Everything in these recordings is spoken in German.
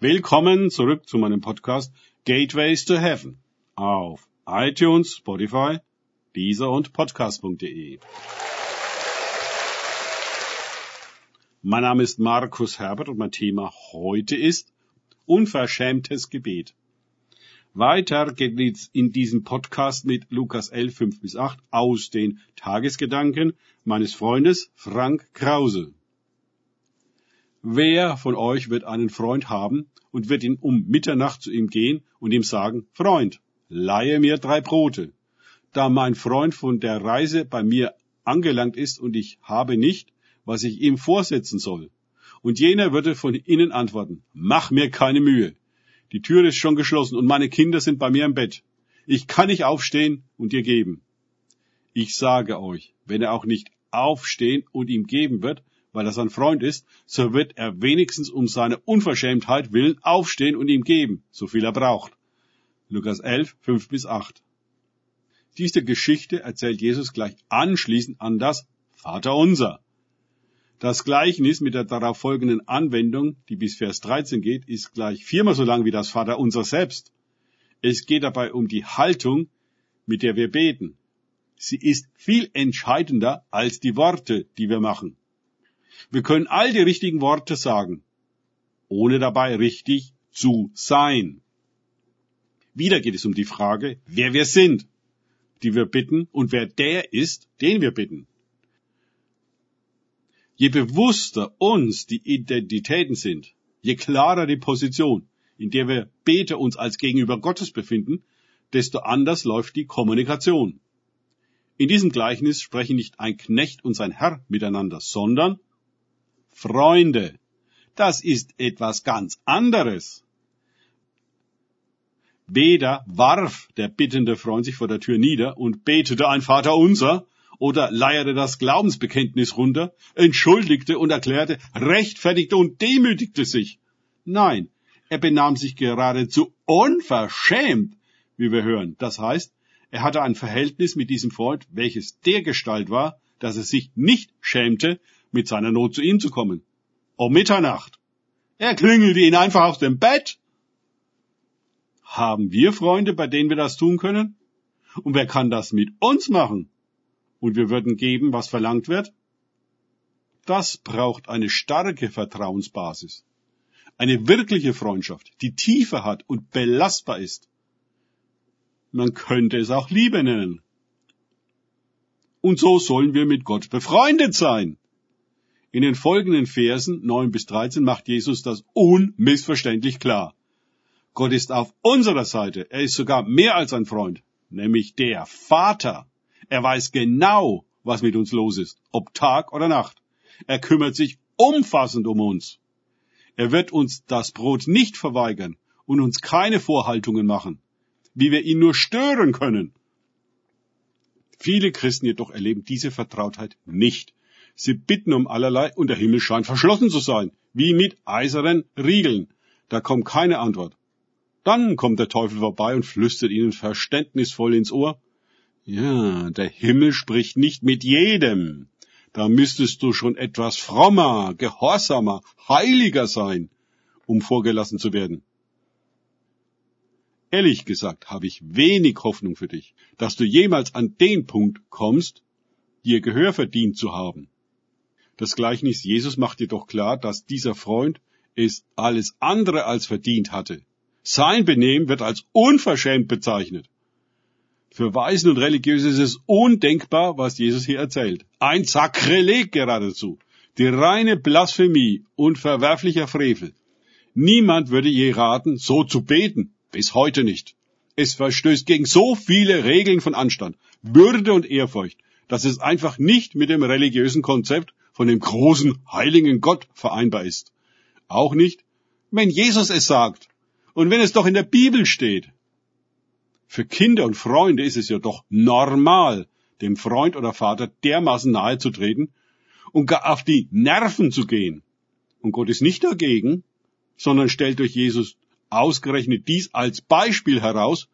Willkommen zurück zu meinem Podcast Gateways to Heaven auf iTunes, Spotify, Deezer und Podcast.de. Mein Name ist Markus Herbert und mein Thema heute ist unverschämtes Gebet. Weiter geht es in diesem Podcast mit Lukas 11, 5 bis 8 aus den Tagesgedanken meines Freundes Frank Krause. Wer von euch wird einen Freund haben und wird ihn um Mitternacht zu ihm gehen und ihm sagen, Freund, leihe mir drei Brote. Da mein Freund von der Reise bei mir angelangt ist und ich habe nicht, was ich ihm vorsetzen soll. Und jener würde von innen antworten, mach mir keine Mühe. Die Tür ist schon geschlossen und meine Kinder sind bei mir im Bett. Ich kann nicht aufstehen und dir geben. Ich sage euch, wenn er auch nicht aufstehen und ihm geben wird, weil er sein Freund ist, so wird er wenigstens um seine Unverschämtheit willen aufstehen und ihm geben, so viel er braucht. Lukas 11, 5 bis 8. Diese Geschichte erzählt Jesus gleich anschließend an das Vaterunser. Das Gleichnis mit der darauf folgenden Anwendung, die bis Vers 13 geht, ist gleich viermal so lang wie das Vaterunser selbst. Es geht dabei um die Haltung, mit der wir beten. Sie ist viel entscheidender als die Worte, die wir machen. Wir können all die richtigen Worte sagen, ohne dabei richtig zu sein. Wieder geht es um die Frage, wer wir sind, die wir bitten, und wer der ist, den wir bitten. Je bewusster uns die Identitäten sind, je klarer die Position, in der wir Beter uns als Gegenüber Gottes befinden, desto anders läuft die Kommunikation. In diesem Gleichnis sprechen nicht ein Knecht und sein Herr miteinander, sondern Freunde. Das ist etwas ganz anderes. Weder warf der bittende Freund sich vor der Tür nieder und betete ein Vater unser oder leierte das Glaubensbekenntnis runter, entschuldigte und erklärte, rechtfertigte und demütigte sich. Nein, er benahm sich geradezu unverschämt, wie wir hören. Das heißt, er hatte ein Verhältnis mit diesem Freund, welches der Gestalt war, dass er sich nicht schämte, mit seiner Not zu ihm zu kommen. Um Mitternacht. Er klingelte ihn einfach aus dem Bett. Haben wir Freunde, bei denen wir das tun können? Und wer kann das mit uns machen? Und wir würden geben, was verlangt wird? Das braucht eine starke Vertrauensbasis. Eine wirkliche Freundschaft, die Tiefe hat und belastbar ist. Man könnte es auch Liebe nennen. Und so sollen wir mit Gott befreundet sein. In den folgenden Versen 9 bis 13 macht Jesus das unmissverständlich klar. Gott ist auf unserer Seite. Er ist sogar mehr als ein Freund, nämlich der Vater. Er weiß genau, was mit uns los ist, ob Tag oder Nacht. Er kümmert sich umfassend um uns. Er wird uns das Brot nicht verweigern und uns keine Vorhaltungen machen, wie wir ihn nur stören können. Viele Christen jedoch erleben diese Vertrautheit nicht. Sie bitten um allerlei und der Himmel scheint verschlossen zu sein, wie mit eisernen Riegeln. Da kommt keine Antwort. Dann kommt der Teufel vorbei und flüstert ihnen verständnisvoll ins Ohr. Ja, der Himmel spricht nicht mit jedem. Da müsstest du schon etwas frommer, gehorsamer, heiliger sein, um vorgelassen zu werden. Ehrlich gesagt habe ich wenig Hoffnung für dich, dass du jemals an den Punkt kommst, dir Gehör verdient zu haben. Das Gleichnis Jesus macht jedoch klar, dass dieser Freund es alles andere als verdient hatte. Sein Benehmen wird als unverschämt bezeichnet. Für Weisen und Religiöse ist es undenkbar, was Jesus hier erzählt. Ein Sakrileg geradezu. Die reine Blasphemie und verwerflicher Frevel. Niemand würde je raten, so zu beten. Bis heute nicht. Es verstößt gegen so viele Regeln von Anstand, Würde und Ehrfurcht, dass es einfach nicht mit dem religiösen Konzept von dem großen, heiligen Gott vereinbar ist. Auch nicht, wenn Jesus es sagt und wenn es doch in der Bibel steht. Für Kinder und Freunde ist es ja doch normal, dem Freund oder Vater dermaßen nahe zu treten und gar auf die Nerven zu gehen. Und Gott ist nicht dagegen, sondern stellt durch Jesus ausgerechnet dies als Beispiel heraus,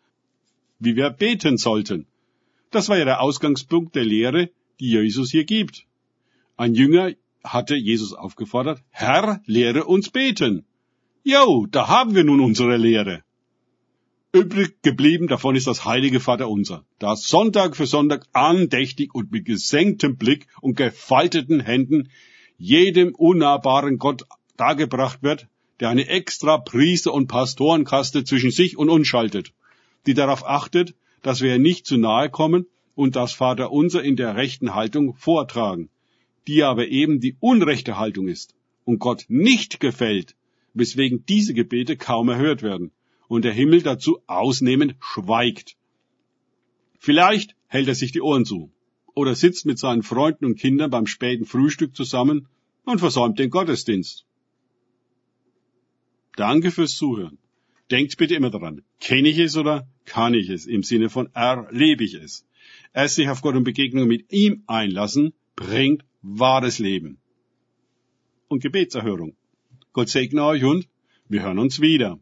wie wir beten sollten. Das war ja der Ausgangspunkt der Lehre, die Jesus hier gibt. Ein Jünger hatte Jesus aufgefordert, Herr, lehre uns beten. Jo, da haben wir nun unsere Lehre. Übrig geblieben davon ist das heilige Vaterunser, das Sonntag für Sonntag andächtig und mit gesenktem Blick und gefalteten Händen jedem unnahbaren Gott dargebracht wird, der eine extra Priester- und Pastorenkaste zwischen sich und uns schaltet, die darauf achtet, dass wir nicht zu nahe kommen und das Vaterunser in der rechten Haltung vortragen, die aber eben die unrechte Haltung ist und Gott nicht gefällt, weswegen diese Gebete kaum erhört werden und der Himmel dazu ausnehmend schweigt. Vielleicht hält er sich die Ohren zu oder sitzt mit seinen Freunden und Kindern beim späten Frühstück zusammen und versäumt den Gottesdienst. Danke fürs Zuhören. Denkt bitte immer daran, kenne ich es oder kann ich es? Im Sinne von erlebe ich es. Erst sich auf Gott und Begegnung mit ihm einlassen, bringt wahres Leben. Und Gebetserhörung. Gott segne euch und wir hören uns wieder.